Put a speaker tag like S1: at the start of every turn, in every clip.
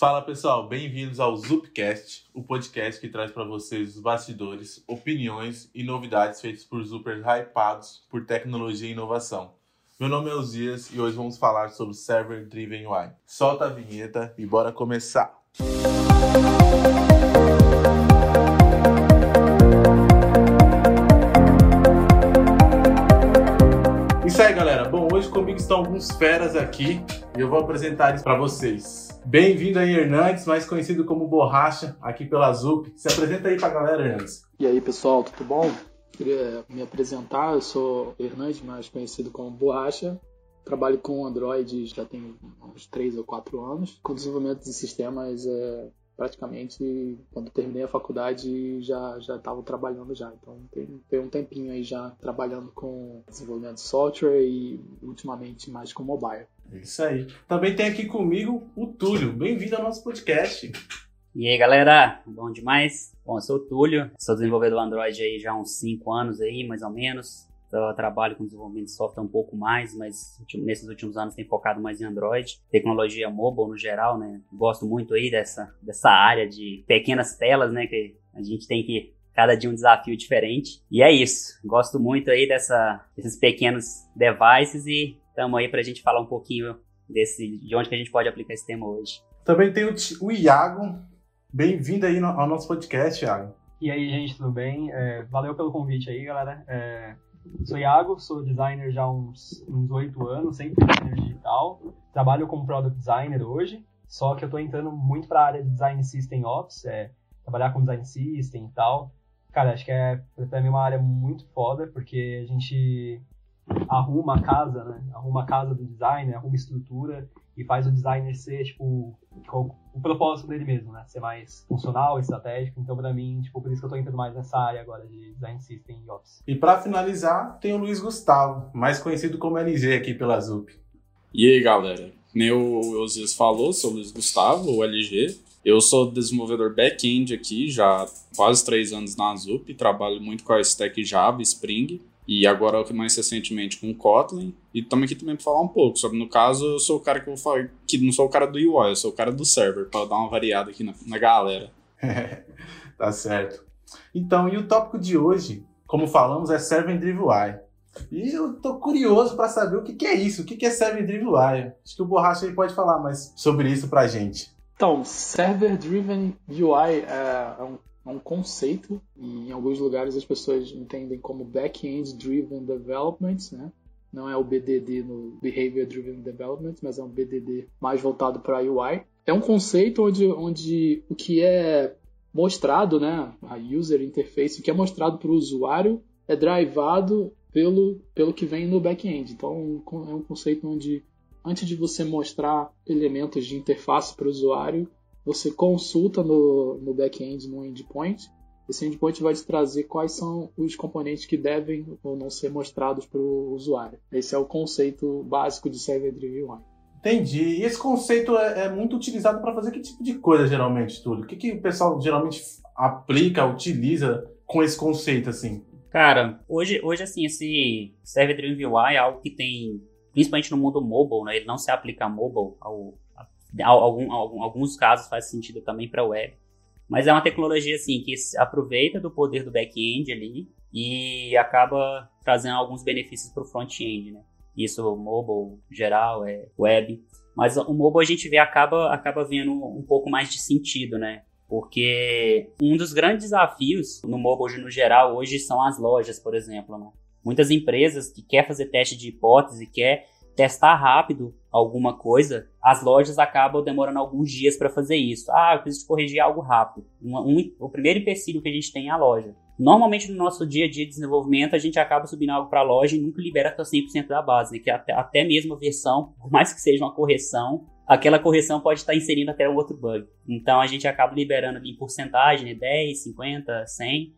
S1: Fala pessoal, bem-vindos ao Zupcast, o podcast que traz para vocês os bastidores, opiniões e novidades feitas por Zupers hypados por tecnologia e inovação. Meu nome é Osias e hoje vamos falar sobre Server Driven UI. Solta a vinheta e bora começar! Isso aí, galera. Bom, hoje comigo estão alguns feras aqui e eu vou apresentar eles para vocês. Bem-vindo aí, Hernandes, mais conhecido como Borracha, aqui pela ZUP. Se apresenta aí pra galera, Hernandes.
S2: E aí, pessoal, tudo bom? Queria me apresentar, eu sou Hernandes, mais conhecido como Borracha. Trabalho com Android já tem uns 3 ou 4 anos. Com desenvolvimento de sistemas, é, praticamente, quando terminei a faculdade, já estava trabalhando já. Então, tem, tem um tempinho aí já trabalhando com desenvolvimento de software e, ultimamente, mais com mobile.
S1: É isso aí. Também tem aqui comigo o Túlio. Bem-vindo ao nosso podcast.
S3: E aí, galera, bom demais? Bom, eu sou o Túlio, sou desenvolvedor Android aí já há uns 5 anos aí, mais ou menos. Eu trabalho com desenvolvimento de software um pouco mais, mas nesses últimos anos tem focado mais em Android, tecnologia mobile no geral, né? Gosto muito aí dessa, dessa área de pequenas telas, né? Que a gente tem que cada dia um desafio diferente. E é isso. Gosto muito aí dessa, desses pequenos devices e estamos aí para a gente falar um pouquinho desse, de onde que a gente pode aplicar esse tema hoje.
S1: Também tem o, o Iago. Bem-vindo aí no, ao nosso podcast, Iago.
S4: E aí, gente, tudo bem? É, valeu pelo convite aí, galera. É, sou Iago, sou designer já há uns oito anos, sempre designer digital. Trabalho como product designer hoje, só que eu estou entrando muito para a área de design system ops, é, trabalhar com design system e tal. Cara, acho que é para mim uma área muito foda, porque a gente arruma a casa, né? Arruma a casa do designer, arruma estrutura e faz o designer ser, tipo, o propósito dele mesmo, né? Ser mais funcional, estratégico. Então, pra mim, tipo, por isso que eu tô entrando mais nessa área agora de design system e ops.
S1: E para finalizar, tem o Luiz Gustavo, mais conhecido como LG aqui pela ZUP.
S5: E aí, galera? Meu Osias falou, sou o Luiz Gustavo, o LG. Eu sou desenvolvedor back-end aqui, já há quase três anos na ZUP, trabalho muito com a stack Java, Spring. E agora, mais recentemente, com o Kotlin. E estamos aqui também para falar um pouco sobre, no caso, eu sou o cara que eu vou falar, que não sou o cara do UI, eu sou o cara do server, para dar uma variada aqui na, na galera.
S1: tá certo. Então, e o tópico de hoje, como falamos, é Server Driven UI. E eu tô curioso para saber o que, que, é isso, o que, que é Server Driven UI. Acho que o Borracha aí pode falar mais sobre isso pra gente.
S2: Então, Server Driven UI é, é um é um conceito e em alguns lugares as pessoas entendem como Back-End Driven Development, né? Não é o BDD no Behavior Driven Development, mas é um BDD mais voltado para UI. É um conceito onde, onde o que é mostrado, né, a user interface, o que é mostrado para o usuário é drivado pelo, pelo que vem no back-end. Então é um conceito onde antes de você mostrar elementos de interface para o usuário, você consulta no, no back-end, no endpoint. Esse endpoint vai te trazer quais são os componentes que devem ou não ser mostrados para o usuário. Esse é o conceito básico de Server Driven UI.
S1: Entendi. E esse conceito é, é muito utilizado para fazer que tipo de coisa, geralmente, Túlio? O que, que o pessoal geralmente aplica, utiliza com esse conceito, assim?
S3: Cara, hoje, hoje assim, esse Server Driven UI é algo que tem, principalmente no mundo mobile, né? Ele não se aplica a mobile, ao, Algum, alguns casos faz sentido também para web. Mas é uma tecnologia assim que aproveita do poder do back-end ali e acaba trazendo alguns benefícios para o front-end, né? Isso mobile geral, é web. Mas o mobile a gente vê acaba acaba vendo um pouco mais de sentido, né? Porque um dos grandes desafios no mobile no geral hoje são as lojas, por exemplo, né? Muitas empresas que quer fazer teste de hipótese, quer testar rápido alguma coisa, as lojas acabam demorando alguns dias para fazer isso. Ah, eu preciso corrigir algo rápido. Um, um, o primeiro empecilho que a gente tem é a loja. Normalmente no nosso dia a dia de desenvolvimento a gente acaba subindo algo para a loja e nunca libera até 100% da base, né? que até, até mesmo a versão, por mais que seja uma correção, aquela correção pode estar inserindo até um outro bug. Então a gente acaba liberando ali em porcentagem, né? 10, 50, 100,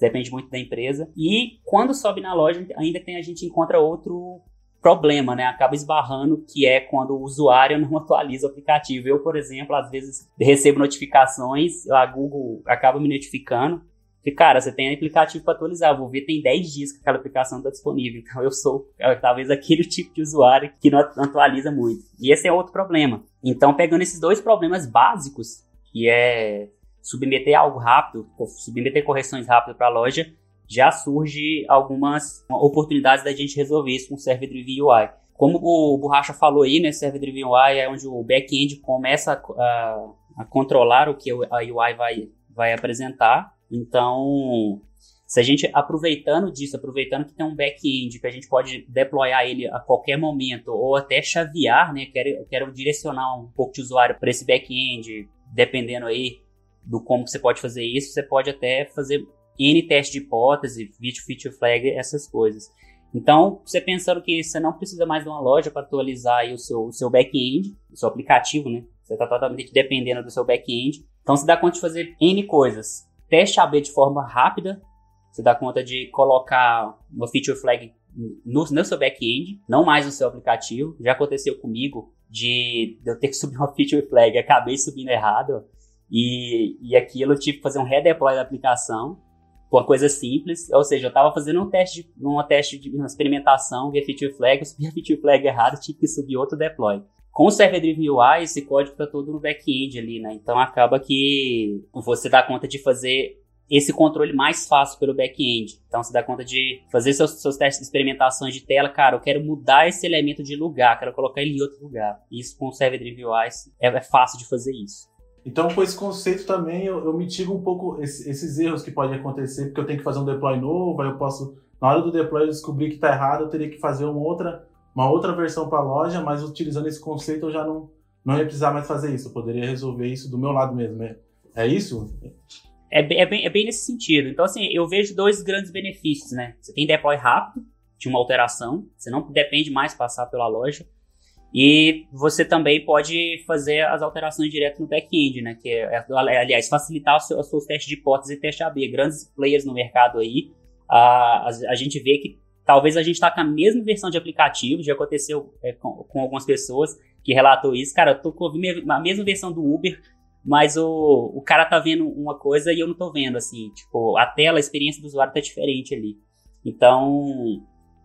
S3: depende muito da empresa. E quando sobe na loja, ainda tem a gente encontra outro problema, né? Acaba esbarrando, que é quando o usuário não atualiza o aplicativo. Eu, por exemplo, às vezes recebo notificações, a Google acaba me notificando que, cara, você tem aplicativo para atualizar. Vou ver, tem 10 dias que aquela aplicação está disponível. Então eu sou é, talvez aquele tipo de usuário que não atualiza muito. E esse é outro problema. Então, pegando esses dois problemas básicos, que é submeter algo rápido, submeter correções rápidas para a loja, já surge algumas oportunidades da gente resolver isso com Server Driven UI. Como o Borracha falou aí, né, Server Driven UI é onde o back-end começa a, a, a, controlar o que a UI vai, vai apresentar. Então, se a gente aproveitando disso, aproveitando que tem um back-end que a gente pode deployar ele a qualquer momento ou até chavear, né, quero, quero direcionar um pouco de usuário para esse back-end, dependendo aí do como que você pode fazer isso, você pode até fazer N teste de hipótese, feature, flag, essas coisas. Então, você pensando que você não precisa mais de uma loja para atualizar o seu, o seu back-end, o seu aplicativo, né? Você está totalmente dependendo do seu back-end. Então, você dá conta de fazer N coisas. Teste AB de forma rápida. Você dá conta de colocar uma feature flag no, no seu back-end, não mais no seu aplicativo. Já aconteceu comigo de, de eu ter que subir uma feature flag, acabei subindo errado. E, e aquilo eu tive que fazer um redeploy da aplicação uma coisa simples, ou seja, eu estava fazendo um teste, uma teste de uma experimentação via feature flag, eu subi a feature flag errado, tive que subir outro deploy. Com o Server Driven UI, esse código está todo no back-end ali, né? Então acaba que você dá conta de fazer esse controle mais fácil pelo back-end. Então você dá conta de fazer seus, seus testes de experimentações de tela. Cara, eu quero mudar esse elemento de lugar, quero colocar ele em outro lugar. Isso com o Server Driven UI é, é fácil de fazer isso.
S1: Então, com esse conceito também, eu, eu mitigo um pouco esse, esses erros que podem acontecer, porque eu tenho que fazer um deploy novo, aí eu posso, na hora do deploy, eu descobrir que está errado, eu teria que fazer uma outra, uma outra versão para a loja, mas utilizando esse conceito eu já não, não ia precisar mais fazer isso, eu poderia resolver isso do meu lado mesmo. É, é isso?
S3: É, é, bem, é bem nesse sentido. Então, assim, eu vejo dois grandes benefícios, né? Você tem deploy rápido de uma alteração, você não depende mais passar pela loja. E você também pode fazer as alterações direto no back-end, né? Que é, é aliás, facilitar os seus, os seus testes de hipótese e teste AB. Grandes players no mercado aí, a, a, a gente vê que talvez a gente está com a mesma versão de aplicativo, já aconteceu é, com, com, algumas pessoas que relatou isso. Cara, eu tô com a mesma versão do Uber, mas o, o cara tá vendo uma coisa e eu não tô vendo, assim. Tipo, a tela, a experiência do usuário tá diferente ali. Então,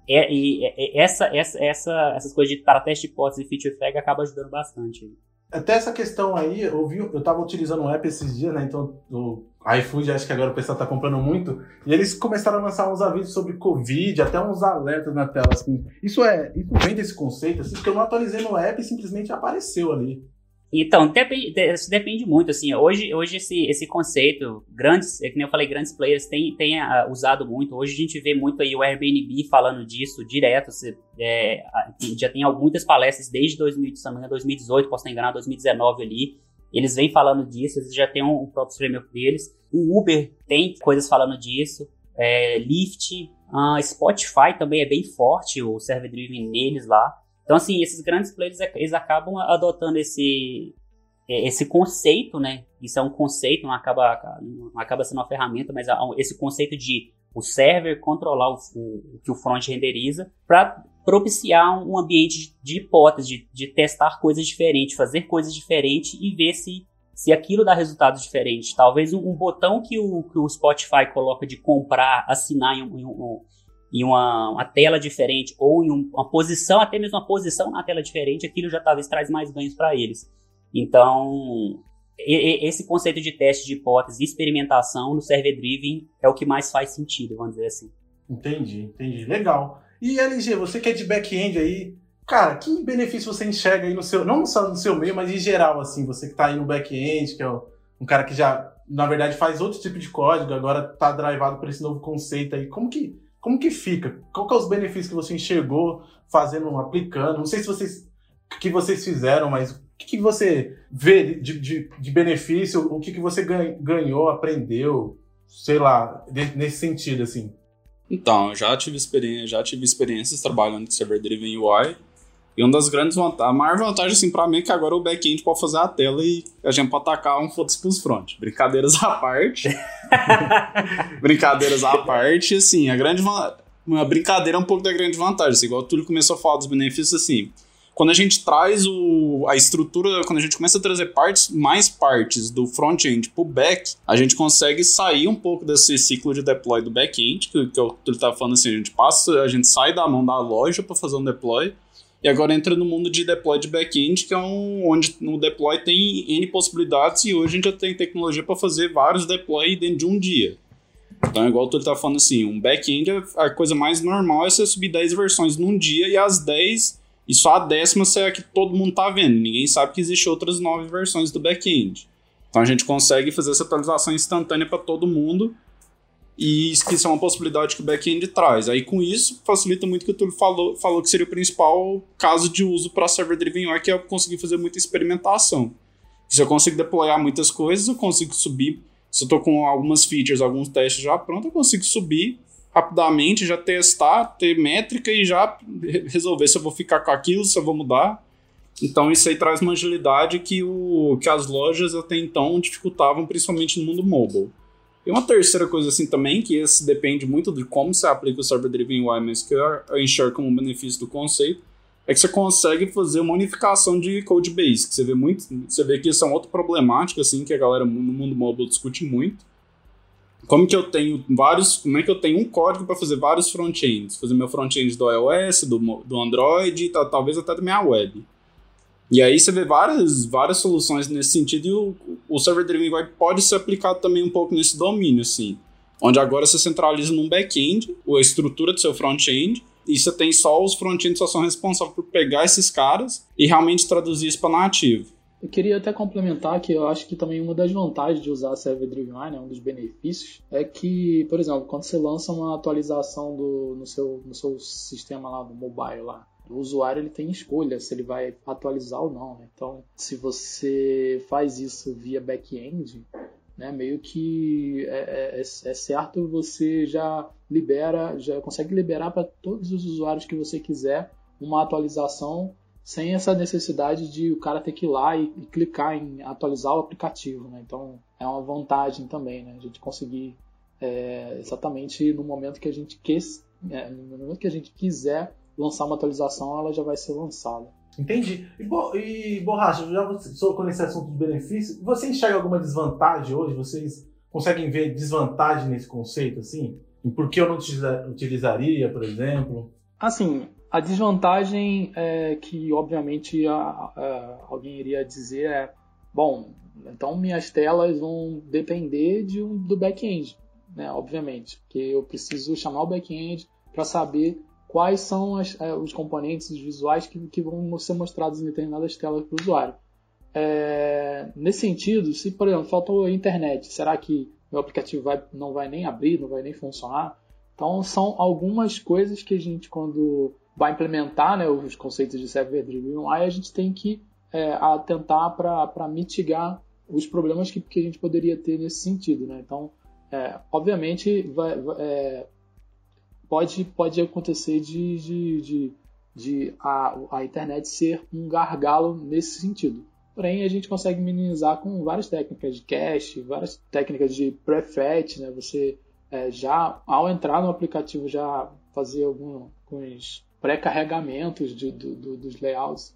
S3: é, e, é, essa, essa, essa, essas coisas de para teste de hipótese e feature flag acaba ajudando bastante.
S1: Até essa questão aí, eu vi, eu tava utilizando um app esses dias, né? Então, o iFood, acho que agora o pessoal tá comprando muito. E eles começaram a lançar uns avisos sobre Covid, até uns alertas na tela, assim. Isso é, isso vem desse conceito, assim, porque eu não atualizei no app e simplesmente apareceu ali.
S3: Então, depende, depende muito, assim, hoje, hoje esse, esse conceito, grandes, é que nem eu falei, grandes players têm, têm uh, usado muito, hoje a gente vê muito aí o Airbnb falando disso direto, você, é, já tem muitas palestras desde 2018, posso estar enganado, 2019 ali, eles vêm falando disso, eles já têm um, um próprio framework deles, o Uber tem coisas falando disso, é, Lyft, uh, Spotify também é bem forte, o server driven neles lá, então, assim, esses grandes players, eles acabam adotando esse, é, esse conceito, né? Isso é um conceito, não acaba, não acaba sendo uma ferramenta, mas esse conceito de o server controlar o, o, que o front renderiza para propiciar um ambiente de, hipótese, de, de, testar coisas diferentes, fazer coisas diferentes e ver se, se aquilo dá resultados diferentes. Talvez um, um botão que o, que o Spotify coloca de comprar, assinar em um, em um em uma, uma tela diferente ou em um, uma posição, até mesmo uma posição na tela diferente, aquilo já talvez traz mais ganhos para eles. Então, e, e, esse conceito de teste de hipótese e experimentação no server driven é o que mais faz sentido, vamos dizer assim.
S1: Entendi, entendi. Legal. E LG, você que é de back-end aí, cara, que benefício você enxerga aí no seu, não só no seu meio, mas em geral, assim, você que está aí no back-end, que é um cara que já, na verdade, faz outro tipo de código, agora está drivado por esse novo conceito aí. Como que como que fica? Qual que é os benefícios que você enxergou fazendo, aplicando? Não sei se vocês que vocês fizeram, mas o que, que você vê de, de, de, benefício? O que, que você ganhou, aprendeu? Sei lá, nesse sentido, assim.
S5: Então, já tive experiência, já tive experiências trabalhando com server driven UI e uma das grandes vantagens, a maior vantagem, assim, pra mim é que agora o back-end pode fazer a tela e a gente pode atacar um foda-se pros front. Brincadeiras à parte. Brincadeiras à parte, assim, a grande uma brincadeira é um pouco da grande vantagem. Assim, igual o Túlio começou a falar dos benefícios, assim. quando a gente traz o, a estrutura, quando a gente começa a trazer partes, mais partes do front-end para o back, a gente consegue sair um pouco desse ciclo de deploy do back-end, que, que eu estava falando assim, a gente passa, a gente sai da mão da loja para fazer um deploy, e agora entra no mundo de deploy de back-end, que é um, onde no deploy tem N possibilidades, e hoje a gente já tem tecnologia para fazer vários deploy dentro de um dia. Então, igual tu tá falando assim, um back-end, a coisa mais normal é você subir 10 versões num dia e as 10 e só a décima é a que todo mundo tá vendo. Ninguém sabe que existe outras nove versões do back-end. Então a gente consegue fazer essa atualização instantânea para todo mundo. E isso é uma possibilidade que o back-end traz. Aí com isso, facilita muito o que o Túlio falou, falou que seria o principal caso de uso para server-driven UI, que é conseguir fazer muita experimentação. Se eu consigo deployar muitas coisas, eu consigo subir. Se eu estou com algumas features, alguns testes já prontos, eu consigo subir rapidamente, já testar, ter métrica e já resolver se eu vou ficar com aquilo, se eu vou mudar. Então isso aí traz uma agilidade que, o, que as lojas até então dificultavam, principalmente no mundo mobile. E uma terceira coisa assim também, que esse depende muito de como você aplica o Server Driven UI, mas que eu enxergo como um benefício do conceito, é que você consegue fazer uma unificação de code base, que você vê muito, você vê que isso é uma outra problemática assim que a galera no mundo mobile discute muito, como que eu tenho vários, como é que eu tenho um código para fazer vários front-ends, fazer meu front-end do iOS, do, do Android, e talvez até da minha web. E aí você vê várias, várias soluções nesse sentido e o, o Server Driven Web pode ser aplicado também um pouco nesse domínio, assim. Onde agora você centraliza num back-end, a estrutura do seu front-end, e você tem só os front-ends só são responsáveis por pegar esses caras e realmente traduzir isso para nativo.
S2: Eu queria até complementar que eu acho que também uma das vantagens de usar Server Driven UI, né, um dos benefícios, é que, por exemplo, quando você lança uma atualização do, no, seu, no seu sistema lá, do mobile lá, o usuário ele tem escolha se ele vai atualizar ou não. Né? Então, se você faz isso via back-end, né, meio que é, é, é, é certo você já libera, já consegue liberar para todos os usuários que você quiser uma atualização sem essa necessidade de o cara ter que ir lá e, e clicar em atualizar o aplicativo, né? Então é uma vantagem também, né? A gente conseguir é, exatamente no momento que a gente quer, é, no momento que a gente quiser lançar uma atualização, ela já vai ser lançada.
S6: Entendi. E, bo e Borracha, já você nesse assunto de benefício, você enxerga alguma desvantagem hoje? Vocês conseguem ver desvantagem nesse conceito, assim? E por que eu não utilizaria, por exemplo?
S2: Assim, a desvantagem é que, obviamente, a, a, alguém iria dizer é: bom, então minhas telas vão depender de um, do back-end, né? Obviamente, porque eu preciso chamar o back-end para saber quais são as, é, os componentes visuais que, que, vão ser mostrados em determinadas telas para o usuário. É, nesse sentido, se por exemplo faltou a internet, será que meu aplicativo vai, não vai nem abrir, não vai nem funcionar? Então são algumas coisas que a gente quando vai implementar né, os conceitos de Server Driven UI, a gente tem que é, atentar para mitigar os problemas que, que a gente poderia ter nesse sentido. Né? Então, é, obviamente, vai, é, pode, pode acontecer de, de, de, de a, a internet ser um gargalo nesse sentido. Porém, a gente consegue minimizar com várias técnicas de cache, várias técnicas de prefetch, né? Você é, já, ao entrar no aplicativo, já fazer alguns pré-carregamentos do, do, dos layouts.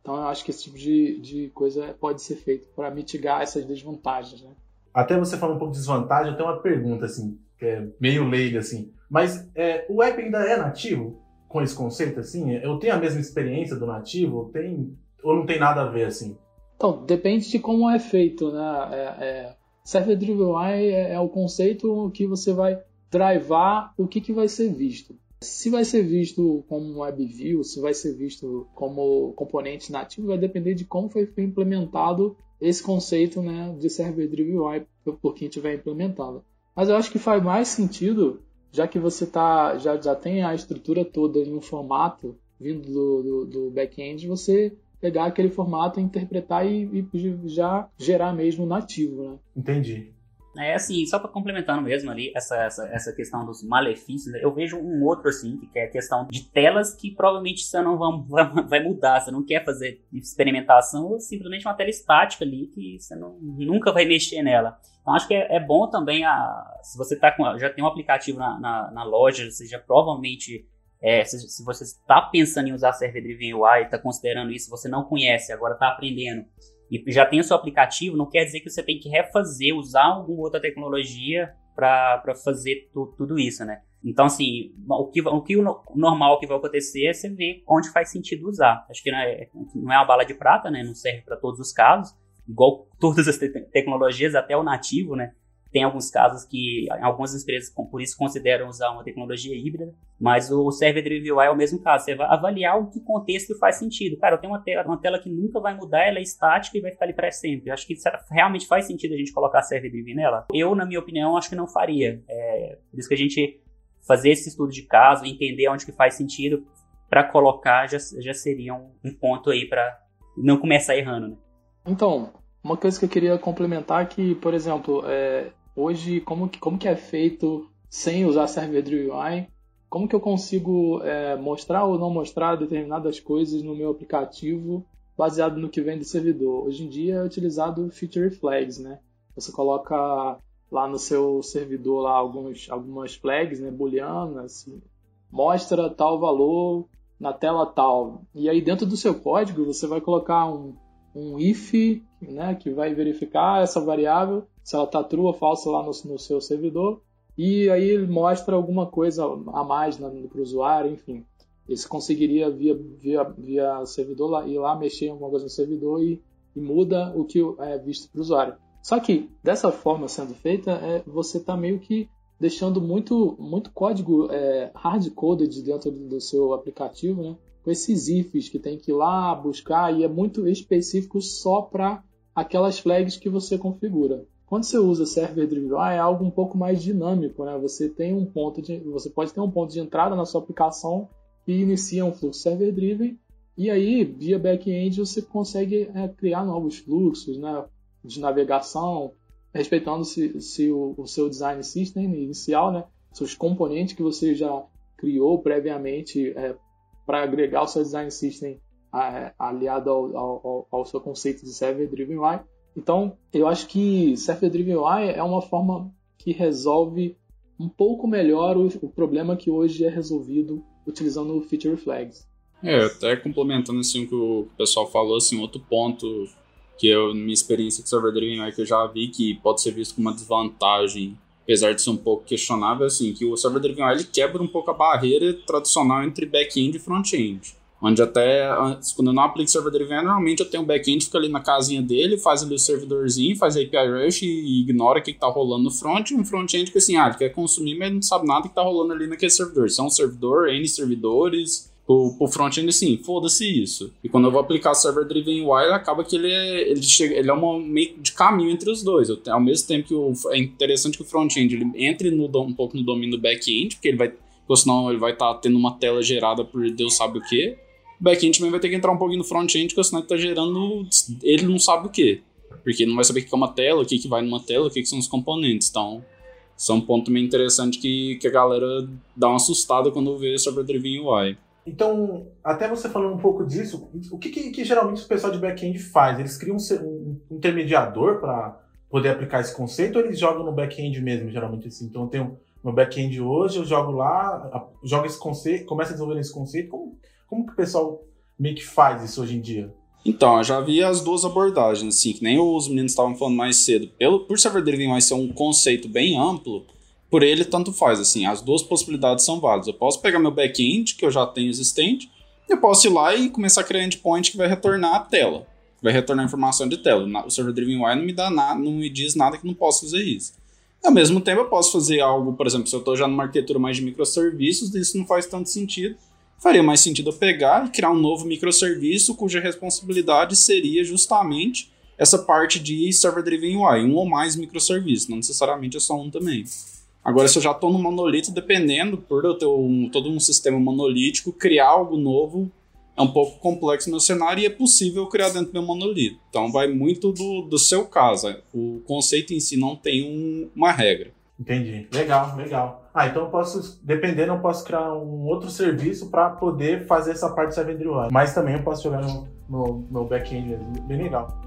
S2: Então eu acho que esse tipo de, de coisa pode ser feito para mitigar essas desvantagens. Né?
S6: Até você falar um pouco de desvantagem, eu tenho uma pergunta assim, é meio leiga assim. Mas é, o app ainda é nativo com esse conceito assim? Eu tenho a mesma experiência do nativo? Tem, ou não tem nada a ver assim?
S2: Então, depende de como é feito, né? É, é, Server Driven UI é, é, o conceito que você vai drivar o que, que vai ser visto. Se vai ser visto como web view, se vai ser visto como componente nativo, vai depender de como foi implementado esse conceito né, de server driven UI por quem tiver implementado. Mas eu acho que faz mais sentido, já que você tá, já, já tem a estrutura toda em um formato vindo do, do, do back-end, você pegar aquele formato, interpretar e, e, já gerar mesmo nativo. Né?
S6: Entendi.
S3: É assim, só para complementando mesmo ali essa, essa, essa questão dos malefícios, eu vejo um outro assim, que é a questão de telas que provavelmente você não vai, vai mudar, você não quer fazer experimentação, ou simplesmente uma tela estática ali que você não, nunca vai mexer nela. Então acho que é, é bom também, a, se você tá com, já tem um aplicativo na, na, na loja, você já provavelmente É, se, se, você está pensando em usar Server Driven UI, está considerando isso, você não conhece, agora está aprendendo e já tem o seu aplicativo, não quer dizer que você tem que refazer, usar alguma outra tecnologia para fazer tu, tudo isso, né? Então, assim, o que, o que o normal que vai acontecer é você ver onde faz sentido usar. Acho que não é, não é uma bala de prata, né? Não serve para todos os casos. Igual todas as te tecnologias, até o nativo, né? Tem alguns casos que algumas empresas, por isso, consideram usar uma tecnologia híbrida, mas o Server Driven UI é o mesmo caso. Você vai avaliar o que contexto faz sentido. Cara, eu tenho uma tela, uma tela que nunca vai mudar, ela é estática e vai ficar ali para sempre. Eu acho que realmente faz sentido a gente colocar Server Driven nela. Eu, na minha opinião, acho que não faria. É, por isso que a gente fazer esse estudo de caso, entender onde que faz sentido para colocar já, já seria um, um ponto aí para não começar errando, né?
S2: Então, uma coisa que eu queria complementar é que, por exemplo, é, hoje como que, como que é feito sem usar Driven UI? Como que eu consigo é, mostrar ou não mostrar determinadas coisas no meu aplicativo baseado no que vem do servidor? Hoje em dia é utilizado Feature Flags, né? Você coloca lá no seu servidor lá alguns, algumas flags né, booleanas, assim, mostra tal valor na tela tal. E aí dentro do seu código você vai colocar um, um if né, que vai verificar essa variável, se ela está true ou falsa lá no, no, seu servidor, e aí ele mostra alguma coisa a mais para o usuário, enfim. Você conseguiria via, via, via servidor lá, ir lá mexer em alguma coisa no servidor e, e muda o que é visto para o usuário. Só que dessa forma sendo feita, é, você está meio que deixando muito, muito código é, hard-coded dentro do seu aplicativo, né? Com esses ifs que tem que ir lá buscar e é muito específico só para aquelas flags que você configura. Quando você usa server driven é algo um pouco mais dinâmico, né? Você tem um ponto de, você pode ter um ponto de entrada na sua aplicação que inicia um fluxo server driven e aí via back-end você consegue é, criar novos fluxos, né? de navegação, respeitando se, se o, o, seu design system inicial, né, seus componentes que você já criou previamente é, para agregar o seu design system é, aliado ao, ao, ao, seu conceito de server driven UI. Então, eu acho que server driven UI é uma forma que resolve um pouco melhor o, o problema que hoje é resolvido utilizando feature flags.
S5: É, até complementando assim o que o pessoal falou, assim, outro ponto que eu, minha experiência com server driven UI que eu já vi que pode ser visto como uma desvantagem, apesar de ser um pouco questionável, assim, que o server driven UI quebra um pouco a barreira tradicional entre back-end e front-end. Onde até, quando eu não aplico server driven, normalmente eu tenho um back-end, fica ali na casinha dele, faz ali o servidorzinho, faz API Rush e ignora o que está rolando no front, e um front-end que assim, ah, ele quer consumir, mas não sabe nada que está rolando ali naquele servidor. Se é servidor, N servidores, pro, pro front-end, assim, foda-se isso. E quando eu vou aplicar Server Driven UI, acaba que ele é, ele chega, ele é uma meio de caminho entre os dois. Eu, ao mesmo tempo que o, é interessante que o front-end ele entre no, um pouco no domínio do back-end, porque ele vai, porque senão ele vai estar tá tendo uma tela gerada por Deus sabe o que. O back-end também vai ter que entrar um pouquinho no front-end, porque senão ele está gerando, ele não sabe o que. Porque não vai saber o que é uma tela, o que, que vai numa tela, o que, que são os componentes. Então, isso é um ponto meio interessante que, que a galera dá uma assustada quando vê Server Driven UI.
S6: Então, até você falando um pouco disso, o que, que, que geralmente o pessoal de back-end faz? Eles criam um, um intermediador para poder aplicar esse conceito ou eles jogam no back-end mesmo, geralmente assim? Então, eu tenho meu back-end hoje, eu jogo lá, jogo esse conceito, começo a desenvolver esse conceito. Como, como que o pessoal meio que faz isso hoje em dia?
S5: Então, eu já vi as duas abordagens, assim, que nem os meninos estavam falando mais cedo. Pelo, por Server Driven vai ser um conceito bem amplo, por ele tanto faz, assim, as duas possibilidades são válidas. Eu posso pegar meu back-end, que eu já tenho existente, e eu posso ir lá e começar a criar endpoint que vai retornar a tela, vai retornar informação de tela. O Server Driven UI não me dá nada, não me diz nada que não posso fazer isso. Ao mesmo tempo, eu posso fazer algo, por exemplo, se eu estou já numa arquitetura mais de microserviços, isso não faz tanto sentido. Faria mais sentido eu pegar e criar um novo microserviço cuja responsabilidade seria justamente essa parte de Server Driven UI, um ou mais microserviços, não necessariamente é só um também. Agora, se eu já estou no monolito, dependendo, por eu ter um, todo um sistema monolítico, criar algo novo é um pouco complexo no cenário e é possível criar dentro do meu monolito. Então, vai muito do, do seu caso. O conceito em si não tem um, uma regra.
S6: Entendi. Legal, legal. Ah, então eu posso, dependendo, eu posso criar um outro serviço para poder fazer essa parte de server UI. Mas também eu posso jogar no, no, no back-end. Bem legal.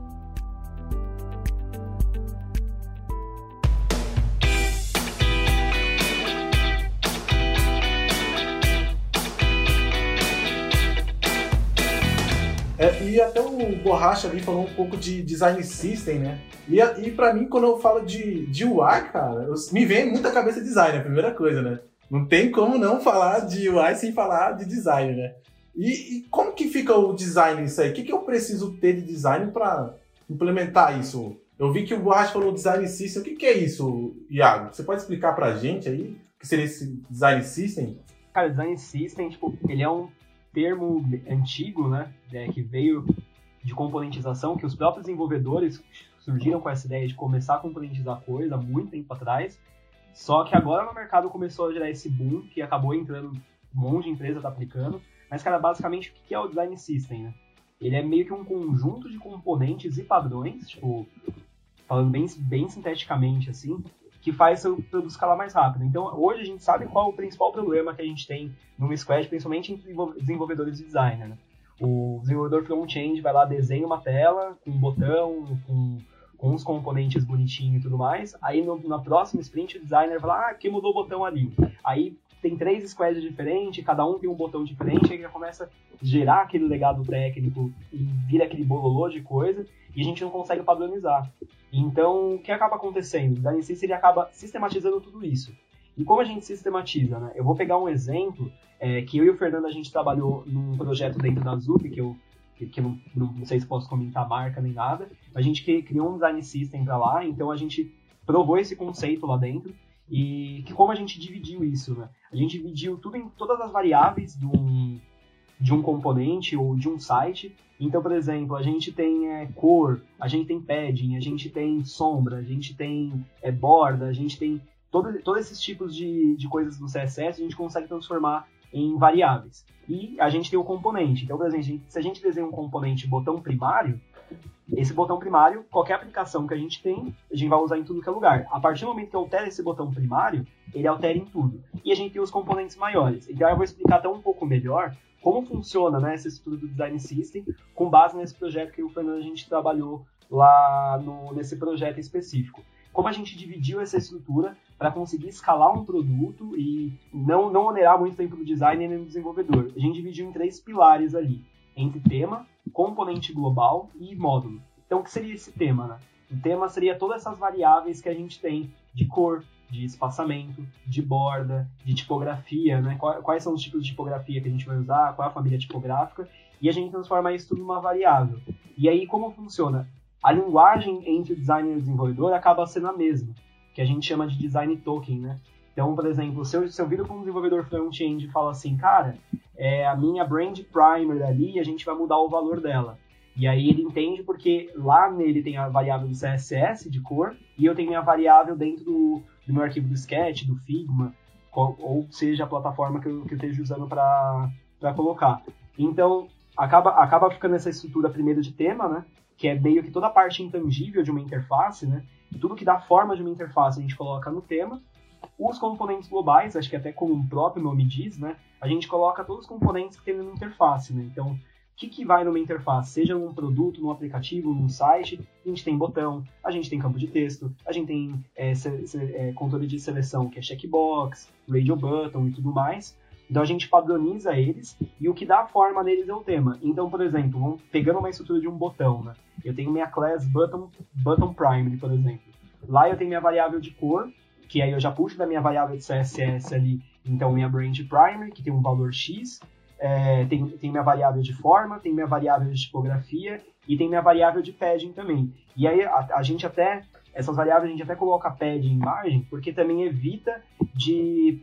S1: Até o Borracha ali falou um pouco de design system, né? E, e para mim, quando eu falo de, de UI, cara, eu, me vem muita cabeça design, a primeira coisa, né? Não tem como não falar de UI sem falar de design, né? E, e como que fica o design nisso aí? O que, que eu preciso ter de design para implementar isso? Eu vi que o Borracha falou design system. O que, que é isso, Iago? Você pode explicar pra gente aí o que seria esse design system?
S4: Cara, design system, tipo, ele é um termo antigo, né, é, que veio de componentização, que os próprios desenvolvedores surgiram com essa ideia de começar a componentizar coisa muito tempo atrás, só que agora no mercado começou a gerar esse boom, que acabou entrando, um monte de empresa tá aplicando, mas, cara, basicamente, o que é o Design System, né? Ele é meio que um conjunto de componentes e padrões, tipo, falando bem, bem sinteticamente, assim, que faz seu produto escalar mais rápido. Então, hoje a gente sabe qual é o principal problema que a gente tem no Squad, principalmente entre desenvolvedores de designer. Né? O desenvolvedor front-end vai lá, desenha uma tela com um botão, com, com uns componentes bonitinhos e tudo mais. Aí no, na próxima sprint o designer vai lá, ah, que mudou o botão ali. Aí tem três squads diferentes, cada um tem um botão diferente, aí já começa a gerar aquele legado técnico e vira aquele bololô de coisa, e a gente não consegue padronizar. Então, o que acaba acontecendo? O System ele acaba sistematizando tudo isso. E como a gente sistematiza, né? Eu vou pegar um exemplo é, que eu e o Fernando a gente trabalhou num projeto dentro da Zup, que eu que eu não, não, sei se posso comentar marca nem nada. A gente criou um design system para lá, então a gente provou esse conceito lá dentro e que como a gente dividiu isso, né? A gente dividiu tudo em todas as variáveis de um, de um componente ou de um site então, por exemplo, a gente tem é, cor, a gente tem padding, a gente tem sombra, a gente tem é, borda, a gente tem todo, todos esses tipos de, de coisas do CSS, a gente consegue transformar em variáveis. E a gente tem o componente. Então, por exemplo, se a gente desenha um componente botão primário, esse botão primário, qualquer aplicação que a gente tem, a gente vai usar em tudo que é lugar. A partir do momento que eu altero esse botão primário, ele altera em tudo. E a gente tem os componentes maiores. Então eu vou explicar até um pouco melhor como funciona né, essa estrutura do Design System, com base nesse projeto que o Fernando a gente trabalhou lá no, nesse projeto específico. Como a gente dividiu essa estrutura para conseguir escalar um produto e não, não onerar muito tempo do designer e do desenvolvedor. A gente dividiu em três pilares ali, entre tema, componente global e módulo. Então, o que seria esse tema? Né? O tema seria todas essas variáveis que a gente tem de cor, de espaçamento, de borda, de tipografia, né? Quais são os tipos de tipografia que a gente vai usar, qual é a família tipográfica, e a gente transforma isso tudo numa variável. E aí, como funciona? A linguagem entre o designer e o desenvolvedor acaba sendo a mesma, que a gente chama de design token, né? Então, por exemplo, se eu, se eu viro para um desenvolvedor front-end e falo assim, cara, é a minha brand primer ali, a gente vai mudar o valor dela. E aí ele entende porque lá nele tem a variável do CSS de cor e eu tenho minha variável dentro do, do meu arquivo do Sketch, do Figma, ou seja a plataforma que eu, que eu esteja usando para colocar. Então, acaba, acaba ficando essa estrutura primeiro de tema, né? Que é meio que toda a parte intangível de uma interface, né? Tudo que dá forma de uma interface a gente coloca no tema. Os componentes globais, acho que até como o próprio nome diz, né? A gente coloca todos os componentes que tem na interface, né? Então, que, que vai numa interface, seja num produto, num aplicativo, num site, a gente tem botão, a gente tem campo de texto, a gente tem é, se, se, é, controle de seleção, que é checkbox, radio button e tudo mais. Então a gente padroniza eles e o que dá forma neles é o tema. Então, por exemplo, pegando uma estrutura de um botão, né? Eu tenho minha class button, button primary, por exemplo. Lá eu tenho minha variável de cor, que aí eu já puxo da minha variável de CSS ali, então minha branch primary, que tem um valor X, é, tem, tem minha variável de forma, tem minha variável de tipografia e tem minha variável de padding também. E aí a, a gente até, essas variáveis a gente até coloca padding em margem, porque também evita de,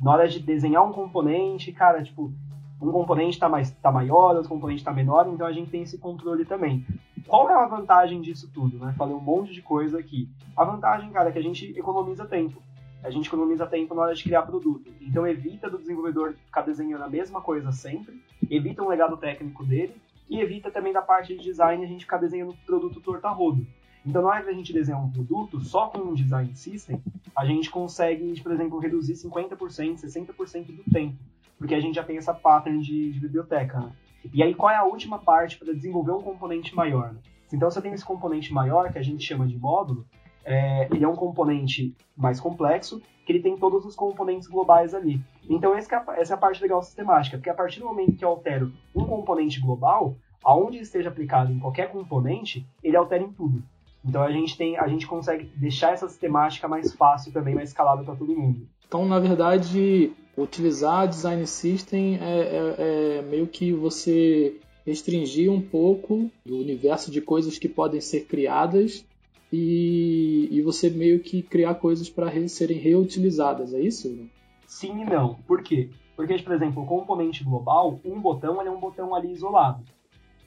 S4: na hora de desenhar um componente, cara, tipo, um componente está tá maior, outro componente está menor, então a gente tem esse controle também. Qual é a vantagem disso tudo, né? Falei um monte de coisa aqui. A vantagem, cara, é que a gente economiza tempo a gente economiza tempo na hora de criar produto. Então evita do desenvolvedor ficar desenhando a mesma coisa sempre, evita um legado técnico dele e evita também da parte de design a gente ficar desenhando produto torta rodo. Então na hora que a gente desenhar um produto só com um design system, a gente consegue, por exemplo, reduzir 50%, 60% do tempo, porque a gente já tem essa pattern de, de biblioteca. Né? E aí qual é a última parte para desenvolver um componente maior? Né? Então eu tenho esse componente maior, que a gente chama de módulo, é, ele é um componente mais complexo, que ele tem todos os componentes globais ali. Então é essa é a parte legal sistemática, porque a partir do momento que eu altero um componente global, aonde esteja aplicado em qualquer componente, ele altera em tudo. Então a gente tem, a gente consegue deixar essa sistemática mais fácil também, mais escalável para todo mundo.
S2: Então, na verdade, utilizar design system é, é, é meio que você restringir um pouco do universo de coisas que podem ser criadas e, e você meio que criar coisas para re, serem reutilizadas, é isso?
S4: Sim e não. Por quê? Porque, por exemplo, o componente global, um botão é um botão ali isolado.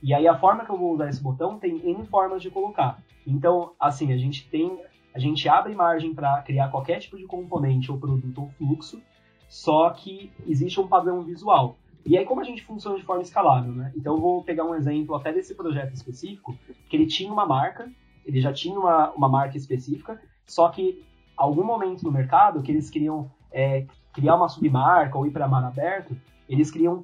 S4: E aí a forma que eu vou usar esse botão tem N formas de colocar. Então, assim, a gente tem. A gente abre margem para criar qualquer tipo de componente ou produto ou fluxo, só que existe um padrão visual. E aí, como a gente funciona de forma escalável, né? Então, eu vou pegar um exemplo até desse projeto específico, que ele tinha uma marca, ele já tinha uma, uma marca específica, só que algum momento no mercado que eles queriam é, criar uma submarca ou ir para mar aberto, eles criam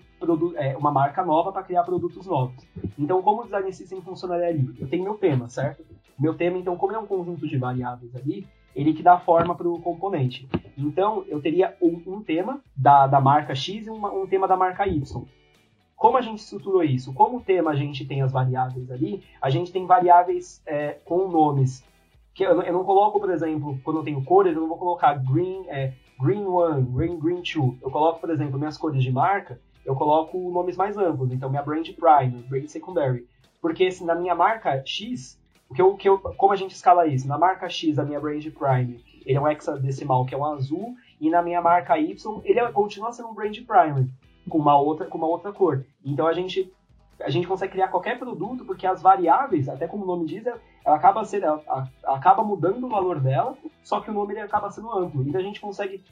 S4: é, uma marca nova para criar produtos novos. Então, como o design system funcionaria ali? Eu tenho meu tema, certo? Meu tema, então, como é um conjunto de variáveis ali, ele que dá forma para o componente. Então, eu teria um, um tema da, da marca X e uma, um tema da marca Y. Como a gente estruturou isso? Como tema a gente tem as variáveis ali, a gente tem variáveis é, com nomes. Que eu, eu, não coloco, por exemplo, quando eu tenho cores, eu não vou colocar green, é, green 1, green, green 2. Eu coloco, por exemplo, minhas cores de marca, eu coloco nomes mais amplos. Então, minha brand prime, brand secondary. Porque se na minha marca X, o que eu, que eu, como a gente escala isso? Na marca X, a minha brand prime, ele é um hexadecimal, que é um azul, e na minha marca Y, ele é, continua sendo um brand prime, com uma outra, com uma outra cor. Então a gente a gente consegue criar qualquer produto porque as variáveis, até como o nome diz, ela acaba sendo, ela, acaba mudando o valor dela, só que o nome ele acaba sendo amplo. Então a gente consegue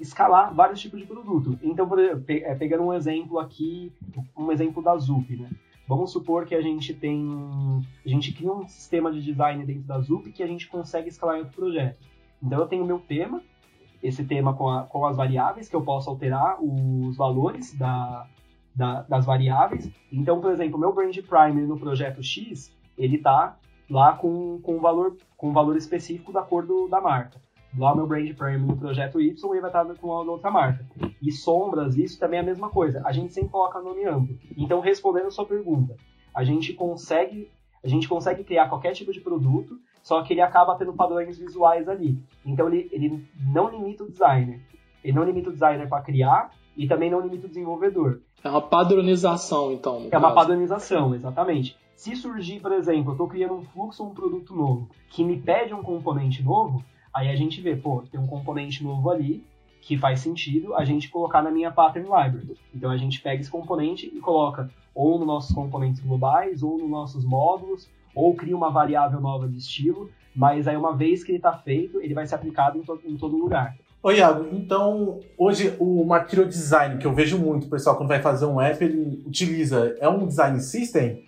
S4: escalar vários tipos de produto. Então, é, pegando um exemplo aqui, um exemplo da ZUP, né? Vamos supor que a gente tem. A gente cria um sistema de design dentro da Zup que a gente consegue escalar em outro projeto. Então eu tenho meu tema, esse tema com, a, com as variáveis, que eu posso alterar os valores da, da, das variáveis. Então, por exemplo, meu brand primer no projeto X, ele está lá com, com, um valor, com um valor específico da cor do, da marca. Lá meu brand prime no projeto Y ele vai estar com a outra marca. E sombras, isso também é a mesma coisa. A gente sempre coloca nome amplo. Então, respondendo a sua pergunta, a gente consegue, a gente consegue criar qualquer tipo de produto, só que ele acaba tendo padrões visuais ali. Então, ele, ele não limita o designer. Ele não limita o designer para criar e também não limita o desenvolvedor.
S2: É uma padronização, então.
S4: É uma padronização, exatamente. Se surgir, por exemplo, eu estou criando um fluxo ou um produto novo que me pede um componente novo, Aí a gente vê, pô, tem um componente novo ali que faz sentido a gente colocar na minha pattern library. Então a gente pega esse componente e coloca ou nos nossos componentes globais, ou nos nossos módulos, ou cria uma variável nova de estilo, mas aí uma vez que ele está feito, ele vai ser aplicado em, to em todo lugar.
S1: Oi, Iago, então hoje o Material Design, que eu vejo muito, o pessoal quando vai fazer um app, ele utiliza, é um design system?